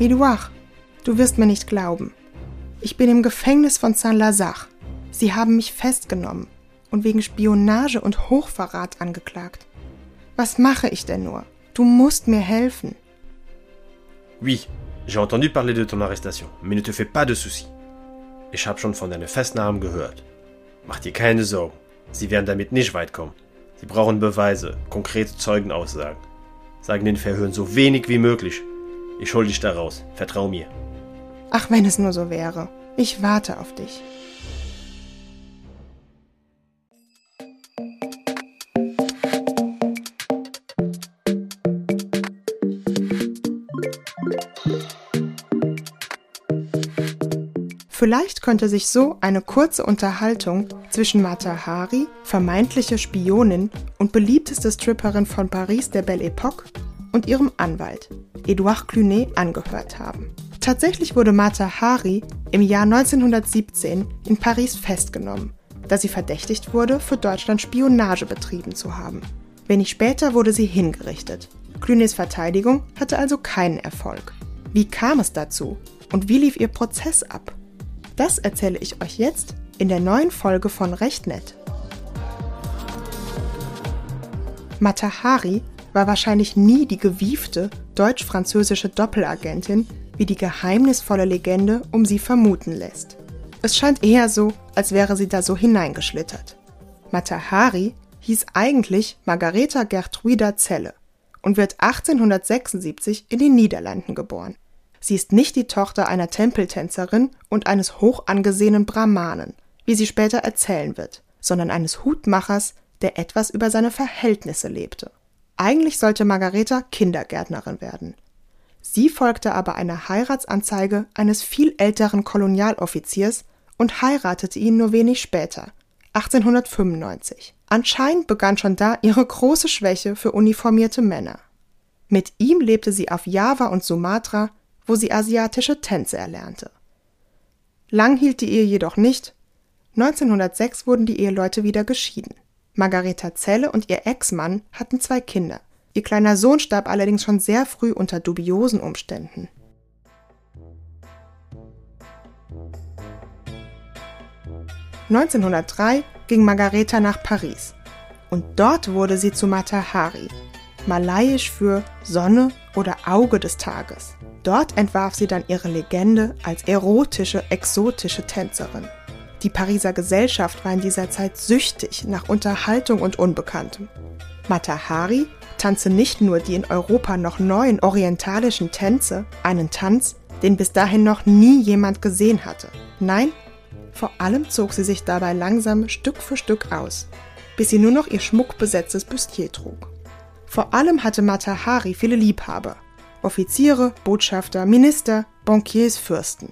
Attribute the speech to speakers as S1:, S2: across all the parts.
S1: Edouard, du wirst mir nicht glauben. Ich bin im Gefängnis von Saint-Lazare. Sie haben mich festgenommen und wegen Spionage und Hochverrat angeklagt. Was mache ich denn nur? Du musst mir helfen.
S2: Oui, j'ai entendu parler de ton arrestation, mais ne te fais pas de soucis. Ich habe schon von deiner Festnahme gehört. Mach dir keine Sorgen. Sie werden damit nicht weit kommen. Sie brauchen Beweise, konkrete Zeugenaussagen. Sagen den Verhören so wenig wie möglich. Ich hol dich da raus. Vertrau mir.
S1: Ach, wenn es nur so wäre. Ich warte auf dich. Vielleicht könnte sich so eine kurze Unterhaltung zwischen Mata Hari, vermeintliche Spionin und beliebteste Stripperin von Paris der Belle Époque, und ihrem Anwalt, Edouard Clunet, angehört haben. Tatsächlich wurde Mata Hari im Jahr 1917 in Paris festgenommen, da sie verdächtigt wurde, für Deutschland Spionage betrieben zu haben. Wenig später wurde sie hingerichtet. Clunets Verteidigung hatte also keinen Erfolg. Wie kam es dazu und wie lief ihr Prozess ab? Das erzähle ich euch jetzt in der neuen Folge von Recht nett. Matahari war wahrscheinlich nie die gewiefte deutsch-französische Doppelagentin, wie die geheimnisvolle Legende um sie vermuten lässt. Es scheint eher so, als wäre sie da so hineingeschlittert. Matahari hieß eigentlich Margareta Gertruida Zelle und wird 1876 in den Niederlanden geboren. Sie ist nicht die Tochter einer Tempeltänzerin und eines hoch angesehenen Brahmanen, wie sie später erzählen wird, sondern eines Hutmachers, der etwas über seine Verhältnisse lebte. Eigentlich sollte Margareta Kindergärtnerin werden. Sie folgte aber einer Heiratsanzeige eines viel älteren Kolonialoffiziers und heiratete ihn nur wenig später, 1895. Anscheinend begann schon da ihre große Schwäche für uniformierte Männer. Mit ihm lebte sie auf Java und Sumatra wo sie asiatische Tänze erlernte. Lang hielt die Ehe jedoch nicht. 1906 wurden die Eheleute wieder geschieden. Margareta Zelle und ihr Ex-Mann hatten zwei Kinder. Ihr kleiner Sohn starb allerdings schon sehr früh unter dubiosen Umständen. (1903) ging Margareta nach Paris und dort wurde sie zu Matahari, malayisch für Sonne oder Auge des Tages. Dort entwarf sie dann ihre Legende als erotische, exotische Tänzerin. Die Pariser Gesellschaft war in dieser Zeit süchtig nach Unterhaltung und Unbekanntem. Matahari tanzte nicht nur die in Europa noch neuen orientalischen Tänze, einen Tanz, den bis dahin noch nie jemand gesehen hatte. Nein, vor allem zog sie sich dabei langsam Stück für Stück aus, bis sie nur noch ihr schmuckbesetztes Bustier trug. Vor allem hatte Matahari viele Liebhaber, Offiziere, Botschafter, Minister, Bankiers, Fürsten.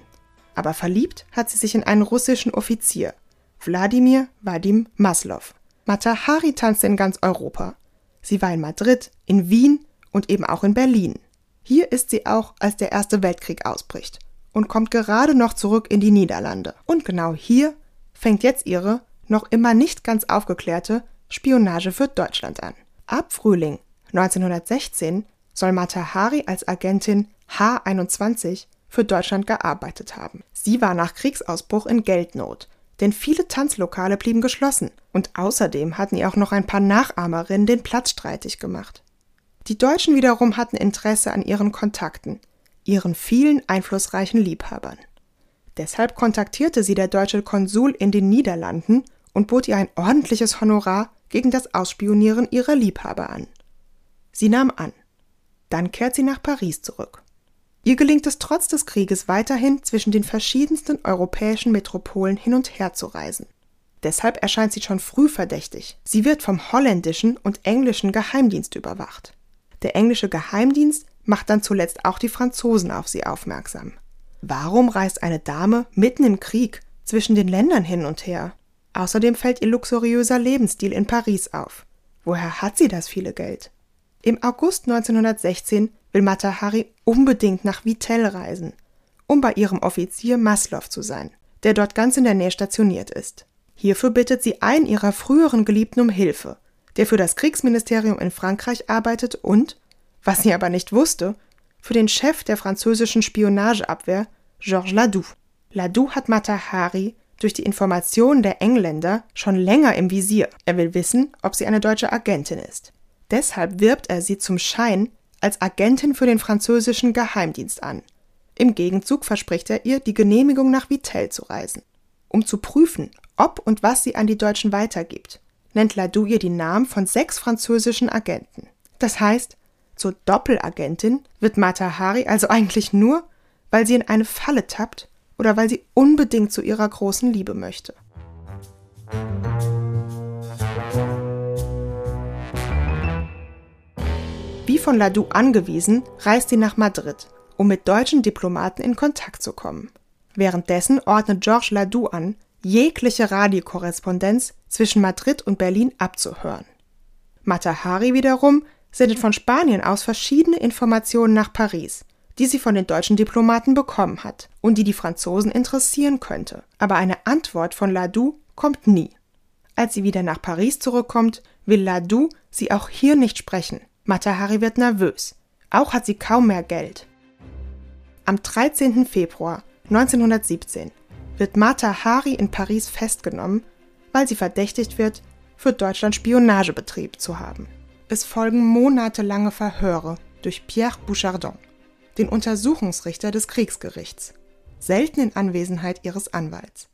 S1: Aber verliebt hat sie sich in einen russischen Offizier, Wladimir Vadim Maslov. Matahari tanzte in ganz Europa. Sie war in Madrid, in Wien und eben auch in Berlin. Hier ist sie auch, als der Erste Weltkrieg ausbricht und kommt gerade noch zurück in die Niederlande. Und genau hier fängt jetzt ihre, noch immer nicht ganz aufgeklärte, Spionage für Deutschland an. Ab Frühling 1916 soll Matahari als Agentin H21 für Deutschland gearbeitet haben. Sie war nach Kriegsausbruch in Geldnot, denn viele Tanzlokale blieben geschlossen und außerdem hatten ihr auch noch ein paar Nachahmerinnen den Platz streitig gemacht. Die Deutschen wiederum hatten Interesse an ihren Kontakten, ihren vielen einflussreichen Liebhabern. Deshalb kontaktierte sie der deutsche Konsul in den Niederlanden und bot ihr ein ordentliches Honorar gegen das Ausspionieren ihrer Liebhaber an. Sie nahm an. Dann kehrt sie nach Paris zurück. Ihr gelingt es trotz des Krieges weiterhin zwischen den verschiedensten europäischen Metropolen hin und her zu reisen. Deshalb erscheint sie schon früh verdächtig. Sie wird vom holländischen und englischen Geheimdienst überwacht. Der englische Geheimdienst macht dann zuletzt auch die Franzosen auf sie aufmerksam. Warum reist eine Dame mitten im Krieg zwischen den Ländern hin und her? Außerdem fällt ihr luxuriöser Lebensstil in Paris auf. Woher hat sie das viele Geld? Im August 1916 will Matahari unbedingt nach Vittel reisen, um bei ihrem Offizier Maslov zu sein, der dort ganz in der Nähe stationiert ist. Hierfür bittet sie einen ihrer früheren Geliebten um Hilfe, der für das Kriegsministerium in Frankreich arbeitet und, was sie aber nicht wusste, für den Chef der französischen Spionageabwehr, Georges Ladoux. Ladoux hat Mata Hari durch die Informationen der Engländer schon länger im Visier. Er will wissen, ob sie eine deutsche Agentin ist. Deshalb wirbt er sie zum Schein als Agentin für den französischen Geheimdienst an. Im Gegenzug verspricht er ihr, die Genehmigung nach Vittel zu reisen. Um zu prüfen, ob und was sie an die Deutschen weitergibt, nennt Ladoux ihr die Namen von sechs französischen Agenten. Das heißt, zur Doppelagentin wird Mata Hari also eigentlich nur, weil sie in eine Falle tappt oder weil sie unbedingt zu ihrer großen Liebe möchte. Von Ladoux angewiesen, reist sie nach Madrid, um mit deutschen Diplomaten in Kontakt zu kommen. Währenddessen ordnet Georges Ladoux an, jegliche Radiokorrespondenz zwischen Madrid und Berlin abzuhören. Matahari wiederum sendet von Spanien aus verschiedene Informationen nach Paris, die sie von den deutschen Diplomaten bekommen hat und die die Franzosen interessieren könnte. Aber eine Antwort von Ladoux kommt nie. Als sie wieder nach Paris zurückkommt, will Ladoux sie auch hier nicht sprechen. Matahari wird nervös. Auch hat sie kaum mehr Geld. Am 13. Februar 1917 wird Mata Hari in Paris festgenommen, weil sie verdächtigt wird, für Deutschland Spionage betrieben zu haben. Es folgen monatelange Verhöre durch Pierre Bouchardon, den Untersuchungsrichter des Kriegsgerichts, selten in Anwesenheit ihres Anwalts.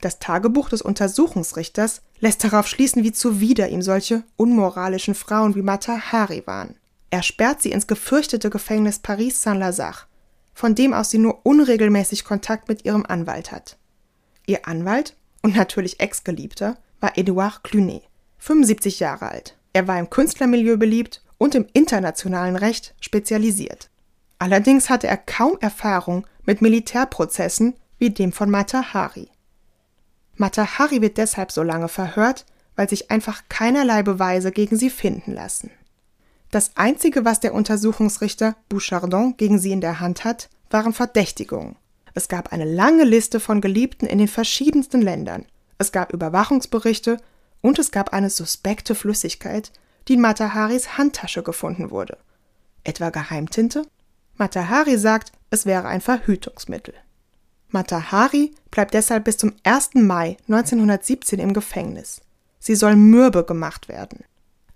S1: Das Tagebuch des Untersuchungsrichters lässt darauf schließen, wie zuwider ihm solche unmoralischen Frauen wie Mata Hari waren. Er sperrt sie ins gefürchtete Gefängnis Paris Saint-Lazare, von dem aus sie nur unregelmäßig Kontakt mit ihrem Anwalt hat. Ihr Anwalt und natürlich Ex-Geliebter war Edouard Clunet, 75 Jahre alt. Er war im Künstlermilieu beliebt und im internationalen Recht spezialisiert. Allerdings hatte er kaum Erfahrung mit Militärprozessen wie dem von Mata Hari. Mata Hari wird deshalb so lange verhört, weil sich einfach keinerlei Beweise gegen sie finden lassen. Das Einzige, was der Untersuchungsrichter Bouchardon gegen sie in der Hand hat, waren Verdächtigungen. Es gab eine lange Liste von Geliebten in den verschiedensten Ländern. Es gab Überwachungsberichte und es gab eine suspekte Flüssigkeit, die in Mataharis Handtasche gefunden wurde. Etwa Geheimtinte? Matahari sagt, es wäre ein Verhütungsmittel. Matahari bleibt deshalb bis zum 1. Mai 1917 im Gefängnis. Sie soll mürbe gemacht werden.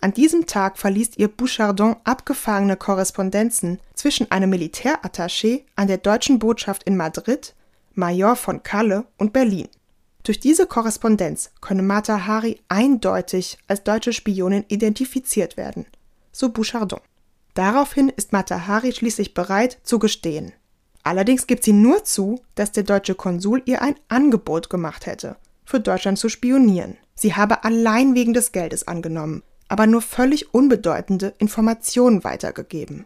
S1: An diesem Tag verliest ihr Bouchardon abgefangene Korrespondenzen zwischen einem Militärattaché an der deutschen Botschaft in Madrid, Major von Kalle und Berlin. Durch diese Korrespondenz könne Mata Hari eindeutig als deutsche Spionin identifiziert werden, so Bouchardon. Daraufhin ist Mata Hari schließlich bereit zu gestehen. Allerdings gibt sie nur zu, dass der deutsche Konsul ihr ein Angebot gemacht hätte, für Deutschland zu spionieren. Sie habe allein wegen des Geldes angenommen, aber nur völlig unbedeutende Informationen weitergegeben.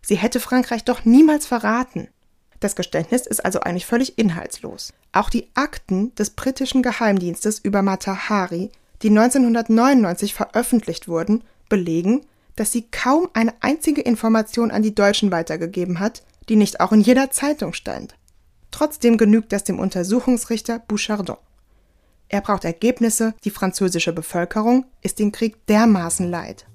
S1: Sie hätte Frankreich doch niemals verraten. Das Geständnis ist also eigentlich völlig inhaltslos. Auch die Akten des britischen Geheimdienstes über Mata Hari, die 1999 veröffentlicht wurden, belegen, dass sie kaum eine einzige Information an die Deutschen weitergegeben hat, die nicht auch in jeder Zeitung stand. Trotzdem genügt das dem Untersuchungsrichter Bouchardon. Er braucht Ergebnisse, die französische Bevölkerung ist den Krieg dermaßen leid.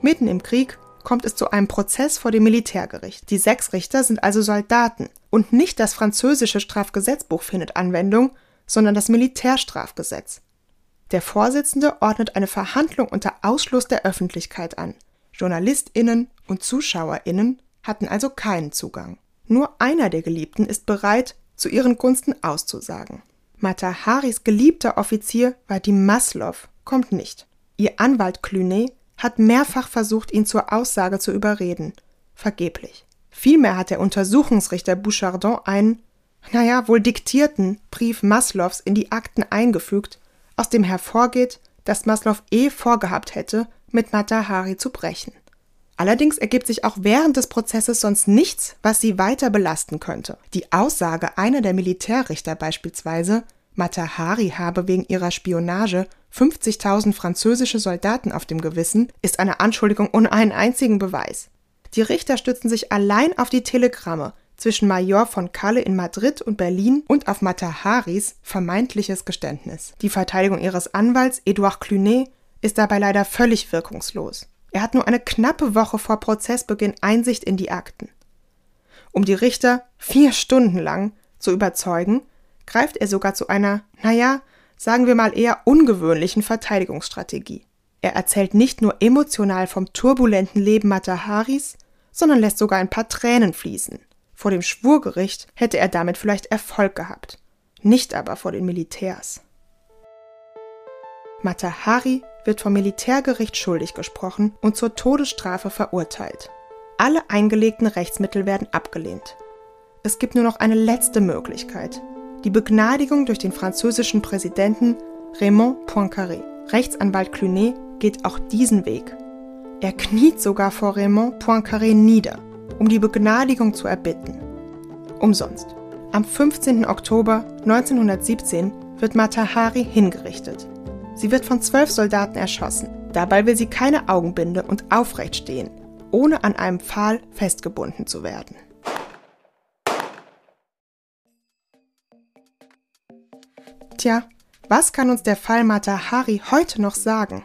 S1: Mitten im Krieg kommt es zu einem Prozess vor dem Militärgericht. Die sechs Richter sind also Soldaten und nicht das französische Strafgesetzbuch findet Anwendung, sondern das Militärstrafgesetz. Der Vorsitzende ordnet eine Verhandlung unter Ausschluss der Öffentlichkeit an. Journalistinnen und Zuschauerinnen hatten also keinen Zugang. Nur einer der Geliebten ist bereit, zu ihren Gunsten auszusagen. Mataharis geliebter Offizier Vadim Maslov kommt nicht. Ihr Anwalt Clunet hat mehrfach versucht, ihn zur Aussage zu überreden. Vergeblich. Vielmehr hat der Untersuchungsrichter Bouchardon einen, naja, wohl diktierten Brief Maslows in die Akten eingefügt, aus dem hervorgeht, dass Maslow eh vorgehabt hätte, mit Matahari zu brechen. Allerdings ergibt sich auch während des Prozesses sonst nichts, was sie weiter belasten könnte. Die Aussage einer der Militärrichter beispielsweise, Matahari habe wegen ihrer Spionage 50.000 französische Soldaten auf dem Gewissen, ist eine Anschuldigung ohne einen einzigen Beweis. Die Richter stützen sich allein auf die Telegramme, zwischen Major von Kalle in Madrid und Berlin und auf Mataharis vermeintliches Geständnis. Die Verteidigung ihres Anwalts Edouard Clunet ist dabei leider völlig wirkungslos. Er hat nur eine knappe Woche vor Prozessbeginn Einsicht in die Akten. Um die Richter vier Stunden lang zu überzeugen, greift er sogar zu einer, naja, sagen wir mal eher ungewöhnlichen Verteidigungsstrategie. Er erzählt nicht nur emotional vom turbulenten Leben Mataharis, sondern lässt sogar ein paar Tränen fließen. Vor dem Schwurgericht hätte er damit vielleicht Erfolg gehabt, nicht aber vor den Militärs. Matahari wird vom Militärgericht schuldig gesprochen und zur Todesstrafe verurteilt. Alle eingelegten Rechtsmittel werden abgelehnt. Es gibt nur noch eine letzte Möglichkeit, die Begnadigung durch den französischen Präsidenten Raymond Poincaré. Rechtsanwalt Clunet geht auch diesen Weg. Er kniet sogar vor Raymond Poincaré nieder, um die Begnadigung zu erbitten. Umsonst. Am 15. Oktober 1917 wird Matahari hingerichtet. Sie wird von zwölf Soldaten erschossen. Dabei will sie keine Augenbinde und aufrecht stehen, ohne an einem Pfahl festgebunden zu werden. Tja, was kann uns der Fall Matahari heute noch sagen?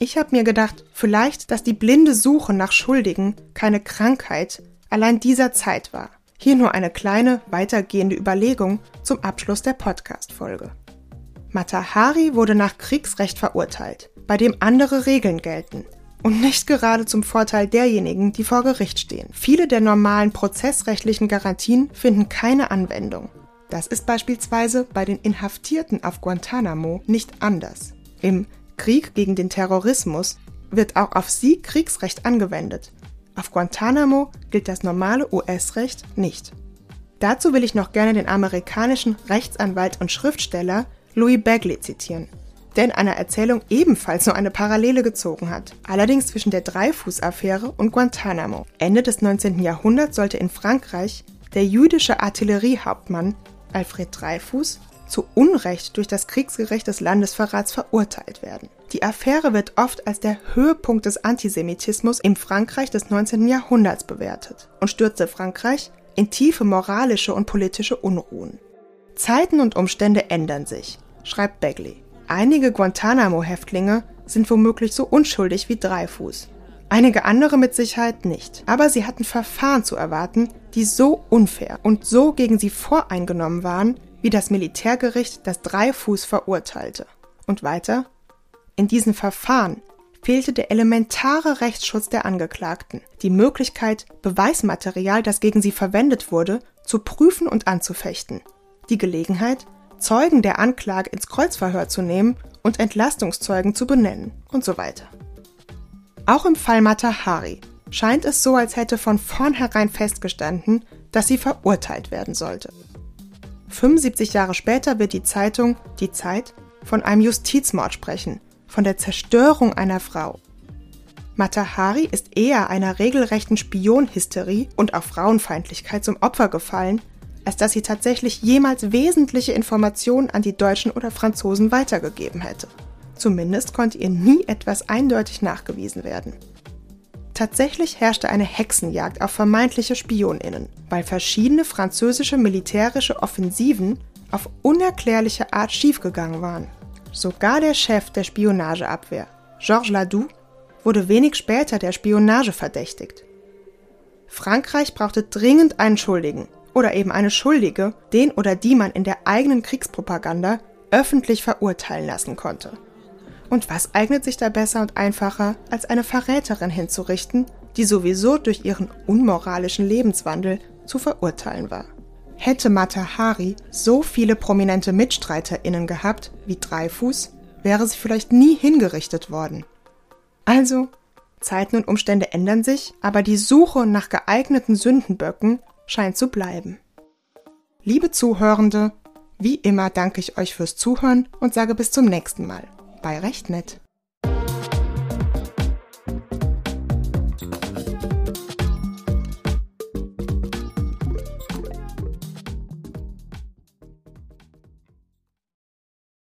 S1: Ich habe mir gedacht, vielleicht, dass die blinde Suche nach Schuldigen keine Krankheit allein dieser Zeit war. Hier nur eine kleine, weitergehende Überlegung zum Abschluss der Podcast-Folge. Matahari wurde nach Kriegsrecht verurteilt, bei dem andere Regeln gelten. Und nicht gerade zum Vorteil derjenigen, die vor Gericht stehen. Viele der normalen prozessrechtlichen Garantien finden keine Anwendung. Das ist beispielsweise bei den Inhaftierten auf Guantanamo nicht anders. Im Krieg gegen den Terrorismus wird auch auf sie Kriegsrecht angewendet. Auf Guantanamo gilt das normale US-Recht nicht. Dazu will ich noch gerne den amerikanischen Rechtsanwalt und Schriftsteller Louis Bagley zitieren, der in einer Erzählung ebenfalls nur eine Parallele gezogen hat, allerdings zwischen der Dreifuß-Affäre und Guantanamo. Ende des 19. Jahrhunderts sollte in Frankreich der jüdische Artilleriehauptmann Alfred Dreyfus zu Unrecht durch das Kriegsgericht des Landesverrats verurteilt werden. Die Affäre wird oft als der Höhepunkt des Antisemitismus im Frankreich des 19. Jahrhunderts bewertet und stürzte Frankreich in tiefe moralische und politische Unruhen. Zeiten und Umstände ändern sich schreibt Bagley. Einige Guantanamo-Häftlinge sind womöglich so unschuldig wie Dreifuß. Einige andere mit Sicherheit nicht. Aber sie hatten Verfahren zu erwarten, die so unfair und so gegen sie voreingenommen waren, wie das Militärgericht das Dreifuß verurteilte. Und weiter? In diesen Verfahren fehlte der elementare Rechtsschutz der Angeklagten, die Möglichkeit, Beweismaterial, das gegen sie verwendet wurde, zu prüfen und anzufechten, die Gelegenheit, Zeugen der Anklage ins Kreuzverhör zu nehmen und Entlastungszeugen zu benennen und so weiter. Auch im Fall Matahari scheint es so, als hätte von vornherein festgestanden, dass sie verurteilt werden sollte. 75 Jahre später wird die Zeitung Die Zeit von einem Justizmord sprechen, von der Zerstörung einer Frau. Matahari ist eher einer regelrechten Spionhysterie und auch Frauenfeindlichkeit zum Opfer gefallen, als dass sie tatsächlich jemals wesentliche Informationen an die Deutschen oder Franzosen weitergegeben hätte. Zumindest konnte ihr nie etwas eindeutig nachgewiesen werden. Tatsächlich herrschte eine Hexenjagd auf vermeintliche Spioninnen, weil verschiedene französische militärische Offensiven auf unerklärliche Art schiefgegangen waren. Sogar der Chef der Spionageabwehr, Georges Ladoux, wurde wenig später der Spionage verdächtigt. Frankreich brauchte dringend einen Schuldigen oder eben eine Schuldige, den oder die man in der eigenen Kriegspropaganda öffentlich verurteilen lassen konnte. Und was eignet sich da besser und einfacher, als eine Verräterin hinzurichten, die sowieso durch ihren unmoralischen Lebenswandel zu verurteilen war? Hätte Matahari so viele prominente MitstreiterInnen gehabt wie Dreifuß, wäre sie vielleicht nie hingerichtet worden. Also, Zeiten und Umstände ändern sich, aber die Suche nach geeigneten Sündenböcken scheint zu bleiben. Liebe Zuhörende, wie immer danke ich euch fürs Zuhören und sage bis zum nächsten Mal. Bei Recht nett.